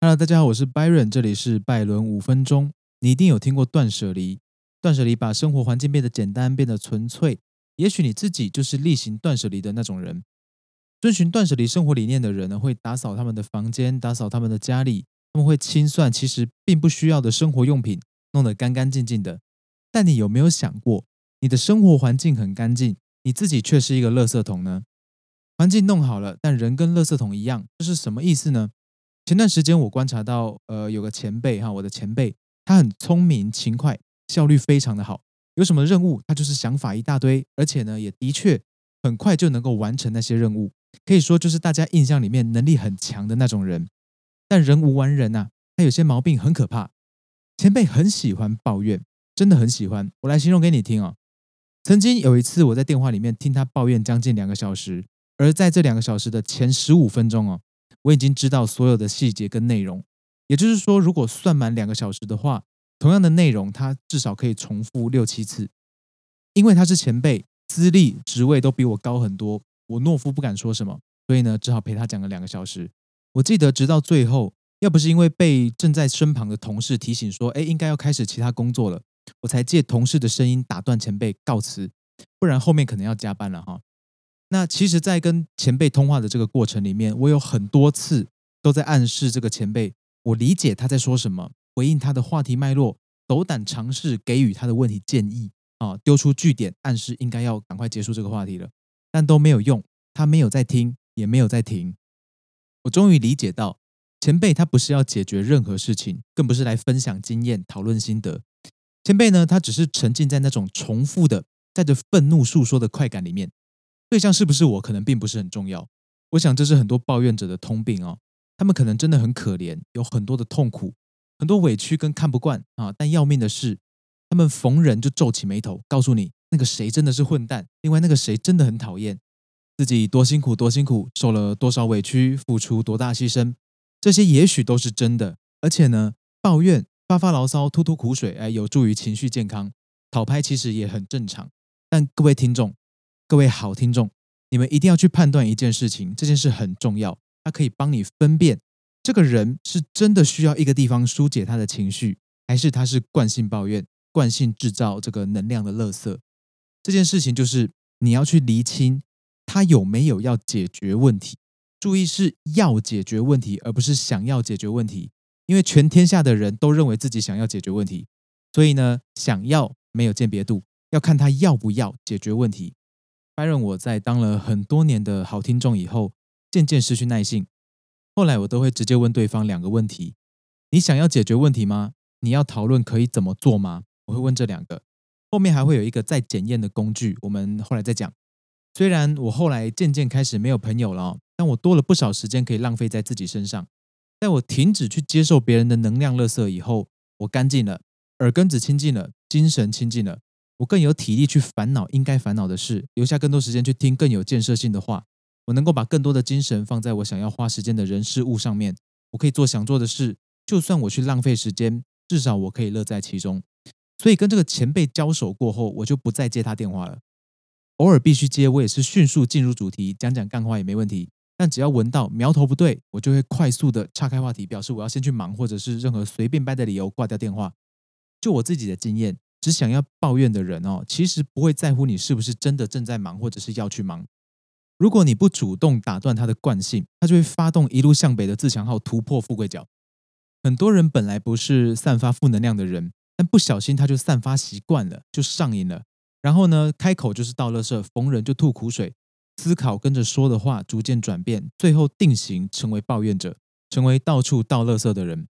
Hello，大家好，我是 Byron，这里是拜伦五分钟。你一定有听过断舍离，断舍离把生活环境变得简单，变得纯粹。也许你自己就是例行断舍离的那种人。遵循断舍离生活理念的人呢，会打扫他们的房间，打扫他们的家里，他们会清算其实并不需要的生活用品，弄得干干净净的。但你有没有想过，你的生活环境很干净，你自己却是一个垃圾桶呢？环境弄好了，但人跟垃圾桶一样，这是什么意思呢？前段时间我观察到，呃，有个前辈哈，我的前辈，他很聪明、勤快，效率非常的好。有什么任务，他就是想法一大堆，而且呢，也的确很快就能够完成那些任务。可以说，就是大家印象里面能力很强的那种人。但人无完人呐，他有些毛病很可怕。前辈很喜欢抱怨，真的很喜欢。我来形容给你听哦。曾经有一次，我在电话里面听他抱怨将近两个小时，而在这两个小时的前十五分钟哦，我已经知道所有的细节跟内容。也就是说，如果算满两个小时的话，同样的内容他至少可以重复六七次。因为他是前辈，资历、职位都比我高很多。我懦夫不敢说什么，所以呢，只好陪他讲了两个小时。我记得直到最后，要不是因为被正在身旁的同事提醒说：“哎，应该要开始其他工作了”，我才借同事的声音打断前辈告辞，不然后面可能要加班了哈。那其实，在跟前辈通话的这个过程里面，我有很多次都在暗示这个前辈，我理解他在说什么，回应他的话题脉络，斗胆尝试给予他的问题建议啊，丢出据点，暗示应该要赶快结束这个话题了。但都没有用，他没有在听，也没有在停。我终于理解到，前辈他不是要解决任何事情，更不是来分享经验、讨论心得。前辈呢，他只是沉浸在那种重复的、带着愤怒诉说的快感里面。对象是不是我，可能并不是很重要。我想这是很多抱怨者的通病哦。他们可能真的很可怜，有很多的痛苦，很多委屈跟看不惯啊。但要命的是，他们逢人就皱起眉头，告诉你。那个谁真的是混蛋，另外那个谁真的很讨厌，自己多辛苦多辛苦，受了多少委屈，付出多大牺牲，这些也许都是真的。而且呢，抱怨、发发牢骚、吐吐苦水，哎，有助于情绪健康，讨拍其实也很正常。但各位听众，各位好听众，你们一定要去判断一件事情，这件事很重要，它可以帮你分辨这个人是真的需要一个地方疏解他的情绪，还是他是惯性抱怨、惯性制造这个能量的垃圾。这件事情就是你要去厘清他有没有要解决问题。注意是要解决问题，而不是想要解决问题。因为全天下的人都认为自己想要解决问题，所以呢，想要没有鉴别度，要看他要不要解决问题。拜任我在当了很多年的好听众以后，渐渐失去耐性。后来我都会直接问对方两个问题：你想要解决问题吗？你要讨论可以怎么做吗？我会问这两个。后面还会有一个再检验的工具，我们后来再讲。虽然我后来渐渐开始没有朋友了，但我多了不少时间可以浪费在自己身上。在我停止去接受别人的能量垃圾以后，我干净了，耳根子清净了，精神清净了，我更有体力去烦恼应该烦恼的事，留下更多时间去听更有建设性的话。我能够把更多的精神放在我想要花时间的人事物上面，我可以做想做的事，就算我去浪费时间，至少我可以乐在其中。所以跟这个前辈交手过后，我就不再接他电话了。偶尔必须接，我也是迅速进入主题，讲讲干话也没问题。但只要闻到苗头不对，我就会快速的岔开话题，表示我要先去忙，或者是任何随便掰的理由挂掉电话。就我自己的经验，只想要抱怨的人哦，其实不会在乎你是不是真的正在忙，或者是要去忙。如果你不主动打断他的惯性，他就会发动一路向北的自强号，突破富贵角。很多人本来不是散发负能量的人。但不小心他就散发习惯了，就上瘾了。然后呢，开口就是倒垃圾，逢人就吐苦水，思考跟着说的话逐渐转变，最后定型成为抱怨者，成为到处倒垃圾的人。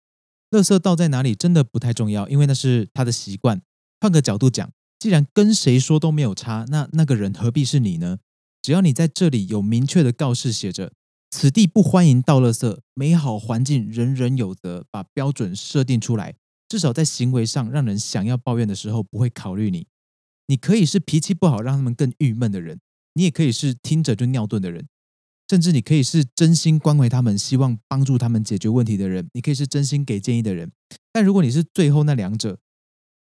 垃圾倒在哪里真的不太重要，因为那是他的习惯。换个角度讲，既然跟谁说都没有差，那那个人何必是你呢？只要你在这里有明确的告示写着“此地不欢迎倒垃圾，美好环境人人有责”，把标准设定出来。至少在行为上，让人想要抱怨的时候不会考虑你。你可以是脾气不好，让他们更郁闷的人；你也可以是听着就尿遁的人；甚至你可以是真心关怀他们、希望帮助他们解决问题的人。你可以是真心给建议的人。但如果你是最后那两者，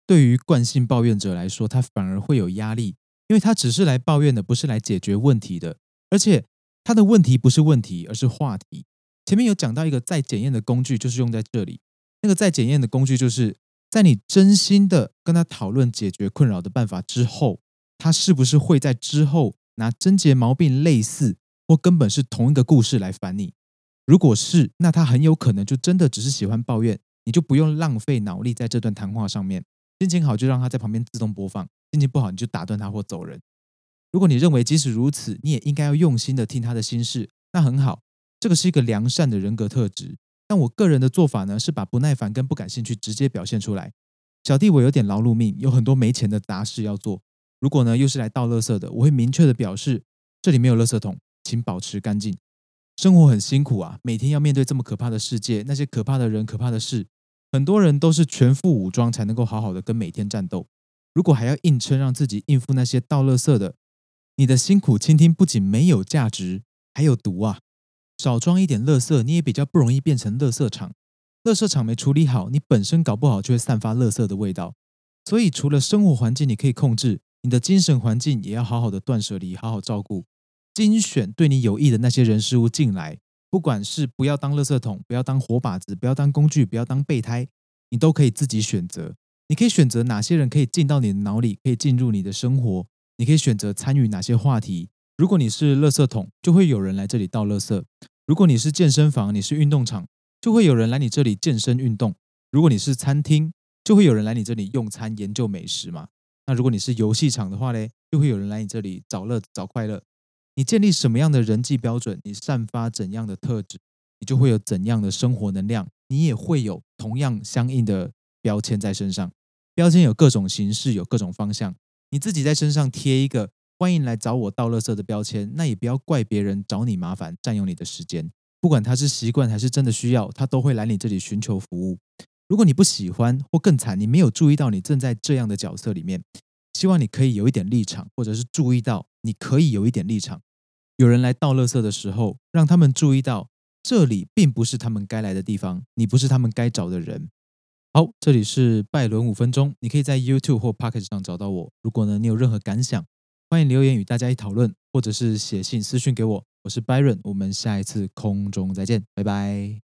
对于惯性抱怨者来说，他反而会有压力，因为他只是来抱怨的，不是来解决问题的。而且他的问题不是问题，而是话题。前面有讲到一个再检验的工具，就是用在这里。那个再检验的工具，就是在你真心的跟他讨论解决困扰的办法之后，他是不是会在之后拿症结毛病类似或根本是同一个故事来烦你？如果是，那他很有可能就真的只是喜欢抱怨，你就不用浪费脑力在这段谈话上面。心情好就让他在旁边自动播放，心情不好你就打断他或走人。如果你认为即使如此，你也应该要用心的听他的心事，那很好，这个是一个良善的人格特质。但我个人的做法呢，是把不耐烦跟不感兴趣直接表现出来。小弟我有点劳碌命，有很多没钱的杂事要做。如果呢又是来倒垃圾的，我会明确的表示这里没有垃圾桶，请保持干净。生活很辛苦啊，每天要面对这么可怕的世界，那些可怕的人、可怕的事，很多人都是全副武装才能够好好的跟每天战斗。如果还要硬撑让自己应付那些倒垃圾的，你的辛苦倾听不仅没有价值，还有毒啊！少装一点垃圾，你也比较不容易变成垃圾场。垃圾场没处理好，你本身搞不好就会散发垃圾的味道。所以，除了生活环境你可以控制，你的精神环境也要好好的断舍离，好好照顾，精选对你有益的那些人事物进来。不管是不要当垃圾桶，不要当活靶子，不要当工具，不要当备胎，你都可以自己选择。你可以选择哪些人可以进到你的脑里，可以进入你的生活。你可以选择参与哪些话题。如果你是垃圾桶，就会有人来这里倒垃圾；如果你是健身房，你是运动场，就会有人来你这里健身运动；如果你是餐厅，就会有人来你这里用餐研究美食嘛。那如果你是游戏场的话呢，就会有人来你这里找乐找快乐。你建立什么样的人际标准，你散发怎样的特质，你就会有怎样的生活能量，你也会有同样相应的标签在身上。标签有各种形式，有各种方向。你自己在身上贴一个“欢迎来找我倒垃圾”的标签，那也不要怪别人找你麻烦，占用你的时间。不管他是习惯还是真的需要，他都会来你这里寻求服务。如果你不喜欢，或更惨，你没有注意到你正在这样的角色里面，希望你可以有一点立场，或者是注意到你可以有一点立场。有人来倒垃圾的时候，让他们注意到这里并不是他们该来的地方，你不是他们该找的人。好，这里是拜伦五分钟，你可以在 YouTube 或 Pocket 上找到我。如果呢你有任何感想，欢迎留言与大家一讨论，或者是写信私讯给我。我是 Byron，我们下一次空中再见，拜拜。